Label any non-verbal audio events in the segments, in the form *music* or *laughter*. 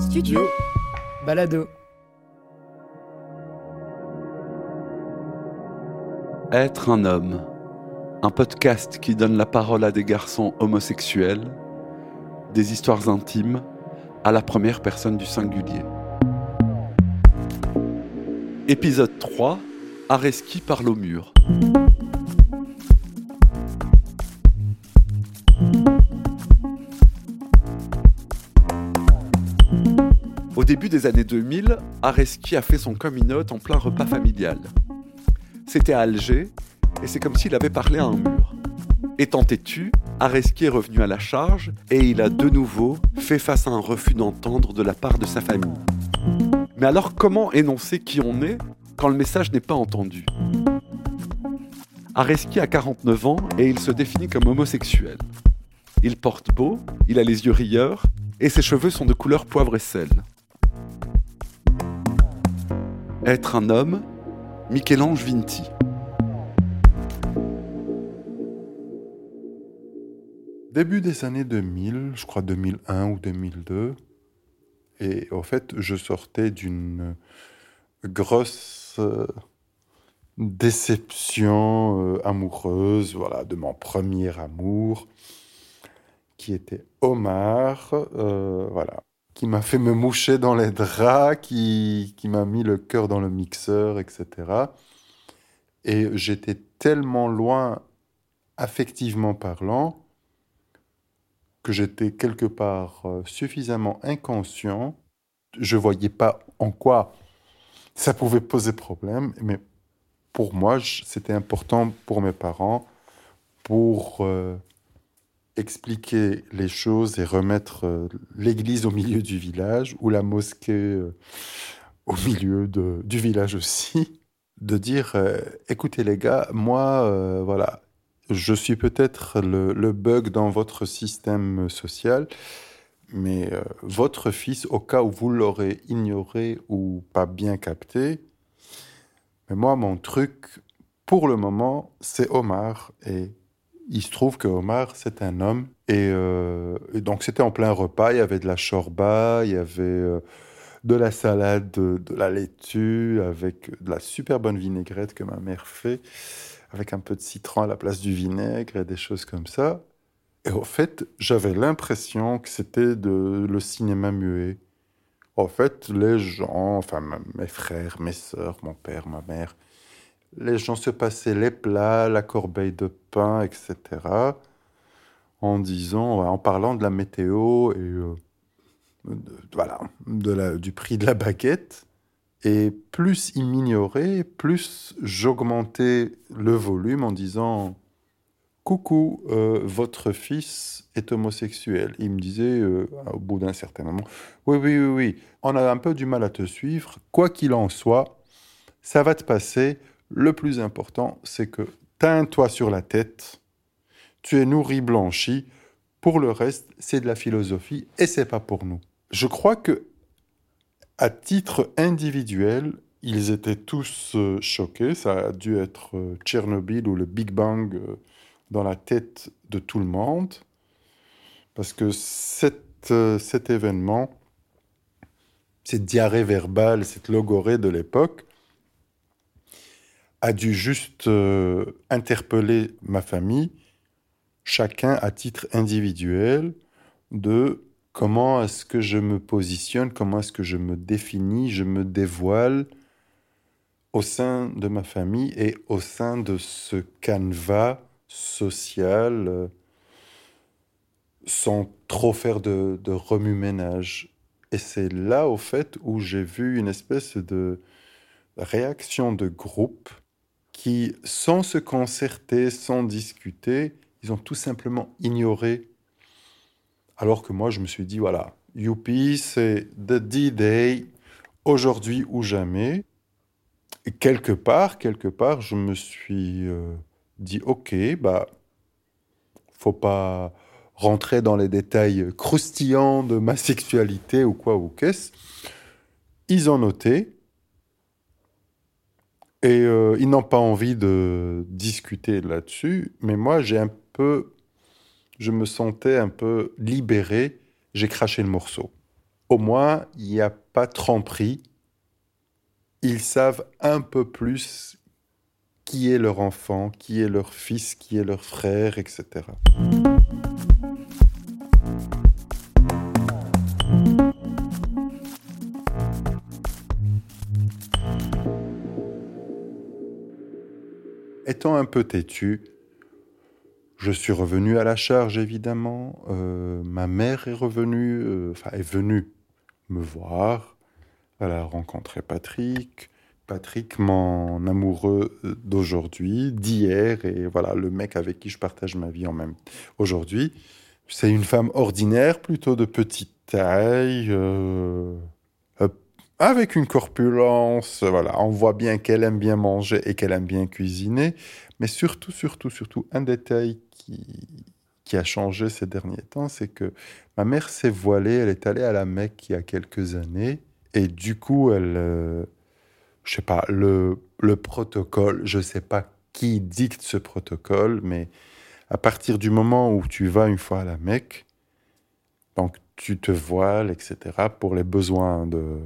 Studio Balado. Être un homme. Un podcast qui donne la parole à des garçons homosexuels, des histoires intimes, à la première personne du singulier. Épisode 3 Areski parle au mur. Au début des années 2000, Areski a fait son coming out en plein repas familial. C'était à Alger, et c'est comme s'il avait parlé à un mur. Étant têtu, Areski est revenu à la charge, et il a de nouveau fait face à un refus d'entendre de la part de sa famille. Mais alors comment énoncer qui on est quand le message n'est pas entendu? Areski a 49 ans et il se définit comme homosexuel. Il porte beau, il a les yeux rieurs, et ses cheveux sont de couleur poivre et sel. Être un homme, Michel-Ange Vinti. Début des années 2000, je crois 2001 ou 2002, et en fait, je sortais d'une grosse euh, déception euh, amoureuse, voilà, de mon premier amour, qui était Omar, euh, voilà, qui m'a fait me moucher dans les draps, qui, qui m'a mis le cœur dans le mixeur, etc. Et j'étais tellement loin, affectivement parlant, que j'étais quelque part euh, suffisamment inconscient. Je voyais pas en quoi ça pouvait poser problème, mais pour moi, c'était important pour mes parents, pour euh, expliquer les choses et remettre euh, l'église au milieu du village ou la mosquée euh, au milieu de- du village aussi, de dire, euh, écoutez les gars, moi, voilà, je suis peut-être le, bug dans votre système social, mais votre fils, au cas où vous l'aurez ignoré ou pas bien capté, mais moi, mon truc, pour le moment, c'est Omar. Et il se trouve que Omar, c'est un homme. Et, euh, et donc, c'était en plein repas. Il y avait de la shorba, il y avait euh, de la salade, de, la laitue, avec de la super bonne vinaigrette que ma mère fait, avec un peu de citron à la place du vinaigre et des choses comme ça. Et au fait, j'avais l'impression que c'était de le cinéma muet. En fait, les gens, enfin mes frères, mes sœurs, mon père, ma mère, les gens se passaient les plats, la corbeille de pain, etc. En disant, en parlant de la météo et euh, voilà, du prix de la baguette. Et plus ils m'ignoraient, plus j'augmentais le volume en disant Coucou, euh, votre fils est homosexuel. Il me disait euh, au bout d'un certain moment Oui, oui, oui, oui, on a un peu du mal à te suivre. Quoi qu'il en soit, ça va te passer. Le plus important, c'est que teins-toi sur la tête. Tu es nourri, blanchi. Pour le reste, c'est de la philosophie et c'est pas pour nous. Je crois que, à titre individuel, ils étaient tous euh, choqués. Ça a dû être euh, Tchernobyl ou le Big Bang euh, dans la tête de tout le monde. Parce que cet, cet événement, cette diarrhée verbale, cette logorée de l'époque, a dû juste euh, interpeller ma famille, chacun à titre individuel, de comment est-ce que je me positionne, comment est-ce que je me définis, je me dévoile au sein de ma famille et au sein de ce canevas social euh, sans trop faire de, de remue-ménage. Et c'est là, au fait, où j'ai vu une espèce de réaction de groupe qui, sans se concerter, sans discuter, ils ont tout simplement ignoré. Alors que moi, je me suis dit, voilà, youpi, c'est the D-Day, aujourd'hui ou jamais. Et quelque part, quelque part, je me suis euh, dit, ok, bah, faut pas rentrer dans les détails croustillants de ma sexualité ou quoi ou qu'est-ce. Ils ont noté et euh, ils n'ont pas envie de discuter là-dessus, mais moi j'ai un peu, je me sentais un peu libéré, j'ai craché le morceau. au moins, il n'y a pas tromperie. Ils savent un peu plus qui est leur enfant, qui est leur fils, qui est leur frère, etc. Un peu têtu, je suis revenu à la charge, évidemment. Euh, ma mère est revenue, euh, enfin, est venue me voir. Elle a rencontré Patrick. Patrick, mon amoureux d'aujourd'hui, d'hier, et voilà, le mec avec qui je partage ma vie en même aujourd'hui. C'est une femme ordinaire, plutôt de petite taille, euh, avec une corpulence, voilà, on voit bien qu'elle aime bien manger et qu'elle aime bien cuisiner, mais surtout, surtout, surtout, un détail qui, qui a changé ces derniers temps, c'est que ma mère s'est voilée, elle est allée à la Mecque il y a quelques années, et du coup, elle, euh, je sais pas, le, le protocole, je sais pas qui dicte ce protocole, mais à partir du moment où tu vas une fois à la Mecque, donc tu te voiles, etc., pour les besoins de,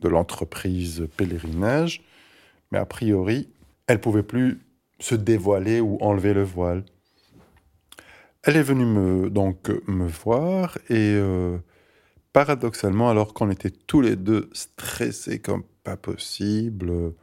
de l'entreprise pèlerinage, mais a priori, elle pouvait plus se dévoiler ou enlever le voile. Elle est venue me, donc me voir et euh, paradoxalement, alors qu'on était tous les deux stressés comme pas possible,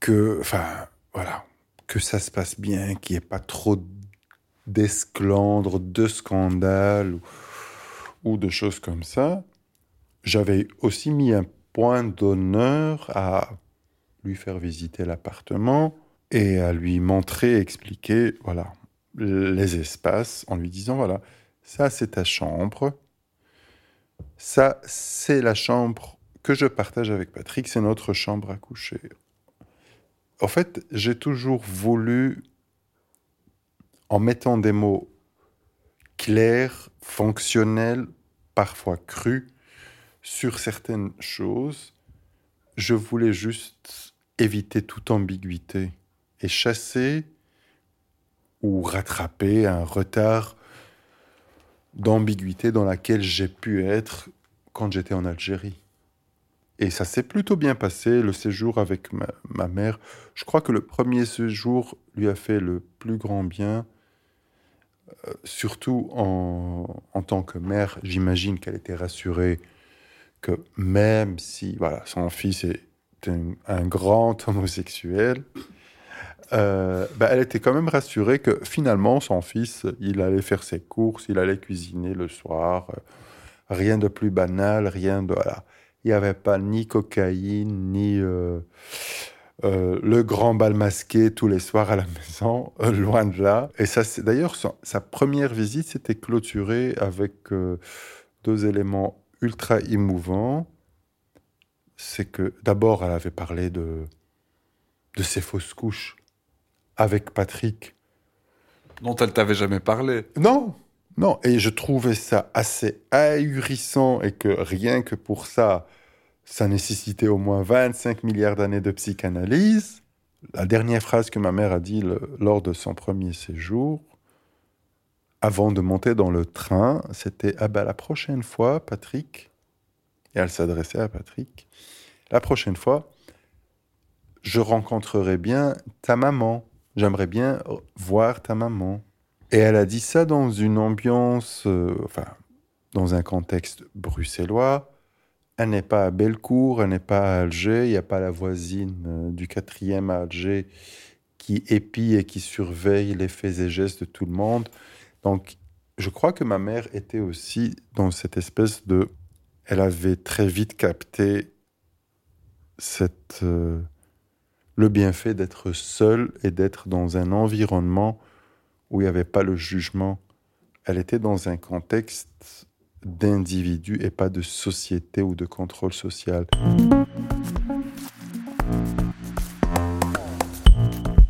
que, enfin, voilà, que ça se passe bien, qu'il n'y ait pas trop d'esclandre, de scandales ou, ou de choses comme ça, j'avais aussi mis un point d'honneur à lui faire visiter l'appartement et à lui montrer, expliquer, voilà, les espaces en lui disant, voilà, ça c'est ta chambre, ça c'est la chambre que je partage avec Patrick, c'est notre chambre à coucher. En fait, j'ai toujours voulu, en mettant des mots clairs, fonctionnels, parfois crus, sur certaines choses, je voulais juste éviter toute ambiguïté et chasser ou rattraper un retard d'ambiguïté dans laquelle j'ai pu être quand j'étais en Algérie. Et ça s'est plutôt bien passé, le séjour avec ma, mère. Je crois que le premier séjour lui a fait le plus grand bien, euh, surtout en, en tant que mère. J'imagine qu'elle était rassurée que même si voilà, son fils est un, grand homosexuel, euh, bah, elle était quand même rassurée que finalement son fils, il allait faire ses courses, il allait cuisiner le soir, euh, rien de plus banal, rien de voilà. Il n'y avait pas ni cocaïne, ni euh, le grand bal masqué tous les soirs à la maison, *laughs* loin de là. Et ça, d'ailleurs sa première visite s'était clôturée avec deux éléments ultra émouvant, c'est que d'abord, elle avait parlé de, de ses fausses couches avec Patrick. Dont elle t'avait jamais parlé. Non, non. Et je trouvais ça assez ahurissant et que rien que pour ça, ça nécessitait au moins 25 milliards d'années de psychanalyse. La dernière phrase que ma mère a dit lors de son premier séjour, avant de monter dans le train, c'était Ah ben la prochaine fois, Patrick, et elle s'adressait à Patrick, la prochaine fois, je rencontrerai bien ta maman. J'aimerais bien voir ta maman. Et elle a dit ça dans une ambiance, euh, enfin, dans un contexte bruxellois. Elle n'est pas à Bellecour, elle n'est pas à Alger, il n'y a pas la voisine euh, du quatrième à Alger qui épie et qui surveille les faits et gestes de tout le monde. Donc, je crois que ma mère était aussi dans cette espèce de... Elle avait très vite capté cette, euh, le bienfait d'être seule et d'être dans un environnement où il n'y avait pas le jugement. Elle était dans un contexte d'individu et pas de société ou de contrôle social.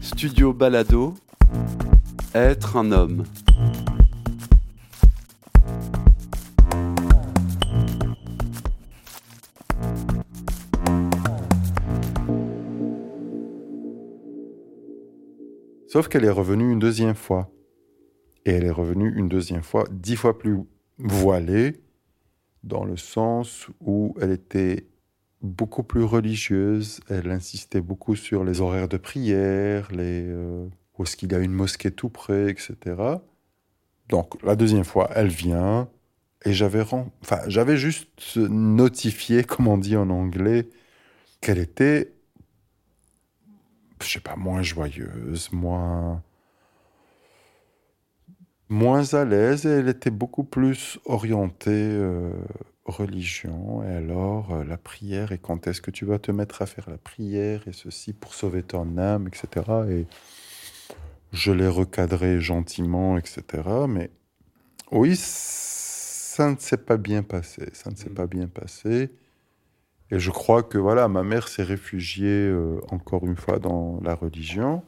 Studio Balado, être un homme. Sauf qu'elle est revenue une deuxième fois. Et elle est revenue une deuxième fois, dix fois plus voilée, dans le sens où elle était beaucoup plus religieuse, elle insistait beaucoup sur les horaires de prière, les, euh, où est-ce qu'il y a une mosquée tout près, etc. Donc la deuxième fois, elle vient, et j'avais, enfin, j'avais juste notifié, *laughs* comme on dit en anglais, qu'elle était, je sais pas, moins joyeuse, moins, moins à l'aise, et elle était beaucoup plus orientée euh, religion. Et alors, euh, la prière, et quand est-ce que tu vas te mettre à faire la prière, et ceci pour sauver ton âme, etc. Et je l'ai recadré gentiment, etc. Mais oui, ça ne s'est pas bien passé. Ça ne s'est mm. pas bien passé. Et je crois que voilà, ma mère s'est réfugiée euh, encore une fois dans la religion.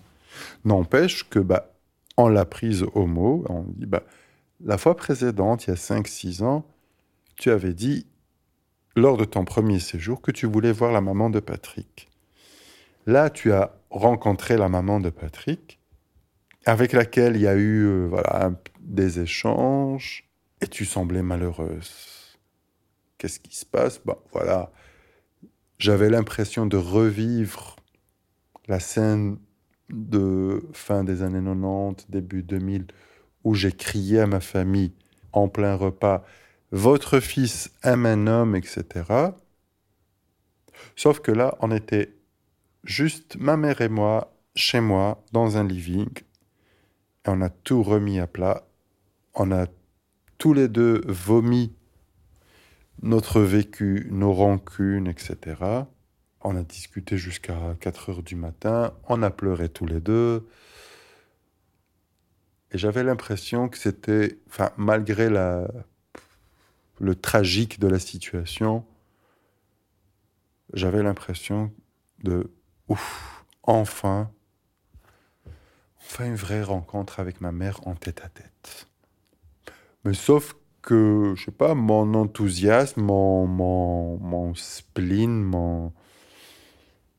N'empêche que bah, on l'a prise au mot. On dit bah, la fois précédente, il y a 5-6 ans, tu avais dit lors de ton premier séjour que tu voulais voir la maman de Patrick. Là, tu as rencontré la maman de Patrick, avec laquelle il y a eu euh, voilà, des échanges et tu semblais malheureuse. Qu'est-ce qui se passe? Bon, voilà. J'avais l'impression de revivre la scène de fin des années 90, début 2000, où j'ai crié à ma famille en plein repas Votre fils aime un homme, etc. Sauf que là, on était juste ma mère et moi, chez moi, dans un living, et on a tout remis à plat. On a tous les deux vomi notre vécu, nos rancunes, etc. On a discuté jusqu'à 4 heures du matin, on a pleuré tous les deux. Et j'avais l'impression que c'était, enfin, malgré la, le tragique de la situation, j'avais l'impression de, ouf, enfin, enfin une vraie rencontre avec ma mère en tête à tête. Mais sauf que, je sais pas, mon enthousiasme, mon, mon, spleen, mon,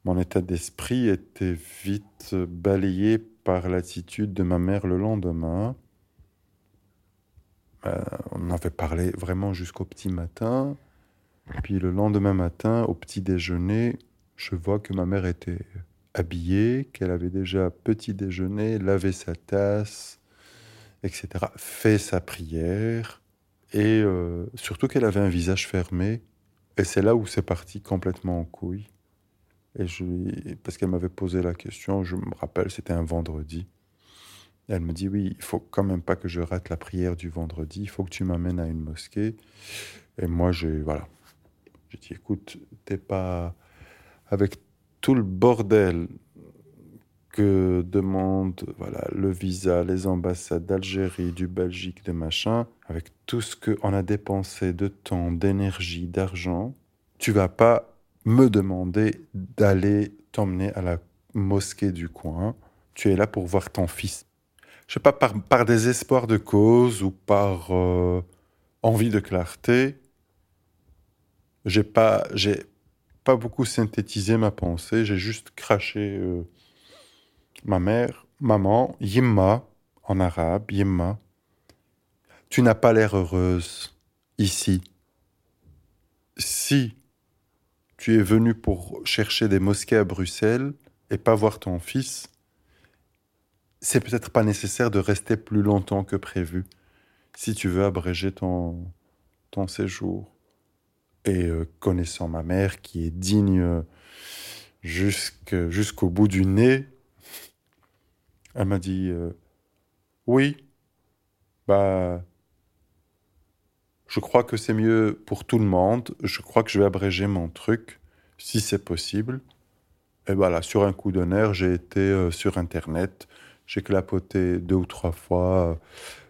mon état d'esprit était vite balayé par l'attitude de ma mère le lendemain. Euh, on avait parlé vraiment jusqu'au petit matin. Puis le lendemain matin, au petit déjeuner, je vois que ma mère était habillée, qu'elle avait déjà petit déjeuner, lavé sa tasse, etc., fait sa prière, et euh, surtout qu'elle avait un visage fermé, et c'est là où c'est parti complètement en couille. Et je, parce qu'elle m'avait posé la question, je me rappelle, c'était un vendredi. elle me dit, oui, il faut quand même pas que je rate la prière du vendredi, il faut que tu m'amènes à une mosquée. Et moi, j'ai, voilà, j'ai dit, écoute, t'es pas, avec tout le bordel que demande voilà, le visa, les ambassades d'Algérie, du Belgique, de machin, avec tout ce qu'on a dépensé de temps, d'énergie, d'argent, tu vas pas me demander d'aller t'emmener à la mosquée du coin. Tu es là pour voir ton fils. Je sais pas, par, par désespoir de cause ou par euh, envie de clarté, j'ai pas, pas beaucoup synthétisé ma pensée, j'ai juste craché. Euh, ma mère, maman, Yimma, en arabe, Yimma, tu n'as pas l'air heureuse ici. Si tu es venu pour chercher des mosquées à Bruxelles et pas voir ton fils, c'est peut-être pas nécessaire de rester plus longtemps que prévu si tu veux abréger ton, séjour. Et euh, connaissant ma mère qui est digne jusqu'au bout du nez, elle m'a dit euh, Oui, bah, je crois que c'est mieux pour tout le monde. Je crois que je vais abréger mon truc, si c'est possible. Et voilà, sur un coup d'honneur, j'ai été euh, sur Internet, j'ai clapoté deux ou trois fois, euh,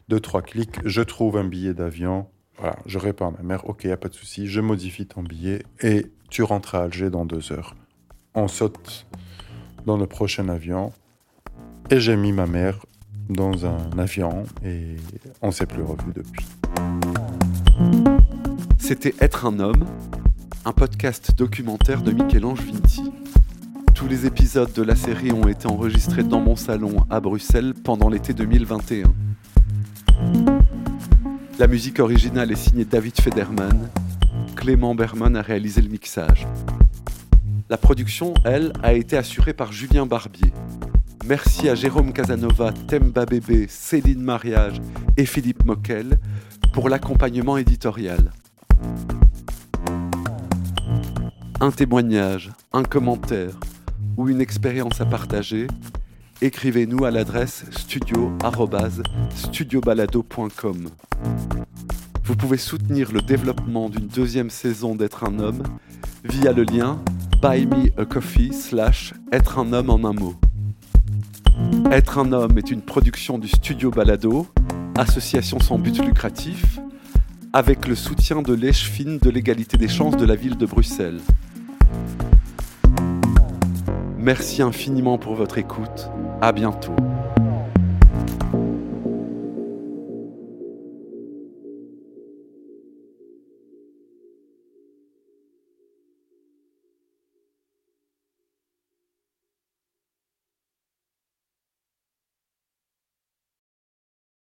deux, trois clics, je trouve un billet d'avion. Voilà, je réponds à ma mère, ok, y a pas de souci, je modifie ton billet et tu rentres à Alger dans deux heures. On saute dans le prochain avion. Et j'ai mis ma mère dans un avion et on s'est plus revu depuis. C'était Être un homme, un podcast documentaire de Michel-Ange Vinti. Tous les épisodes de la série ont été enregistrés dans mon salon à Bruxelles pendant l'été 2021. La musique originale est signée David Federman Clément Berman a réalisé le mixage. La production, elle, a été assurée par Julien Barbier. Merci à Jérôme Casanova, Temba Bébé, Céline Mariage et Philippe Moquel pour l'accompagnement éditorial. Un témoignage, un commentaire ou une expérience à partager, écrivez-nous à l'adresse studio-studiobalado.com. Vous pouvez soutenir le développement d'une deuxième saison d'être un homme via le lien buy me a coffee slash être un homme en un mot. Être un homme est une production du Studio Balado, association sans but lucratif, avec le soutien de l'Èche-Fine de l'égalité des chances de la ville de Bruxelles. Merci infiniment pour votre écoute. À bientôt.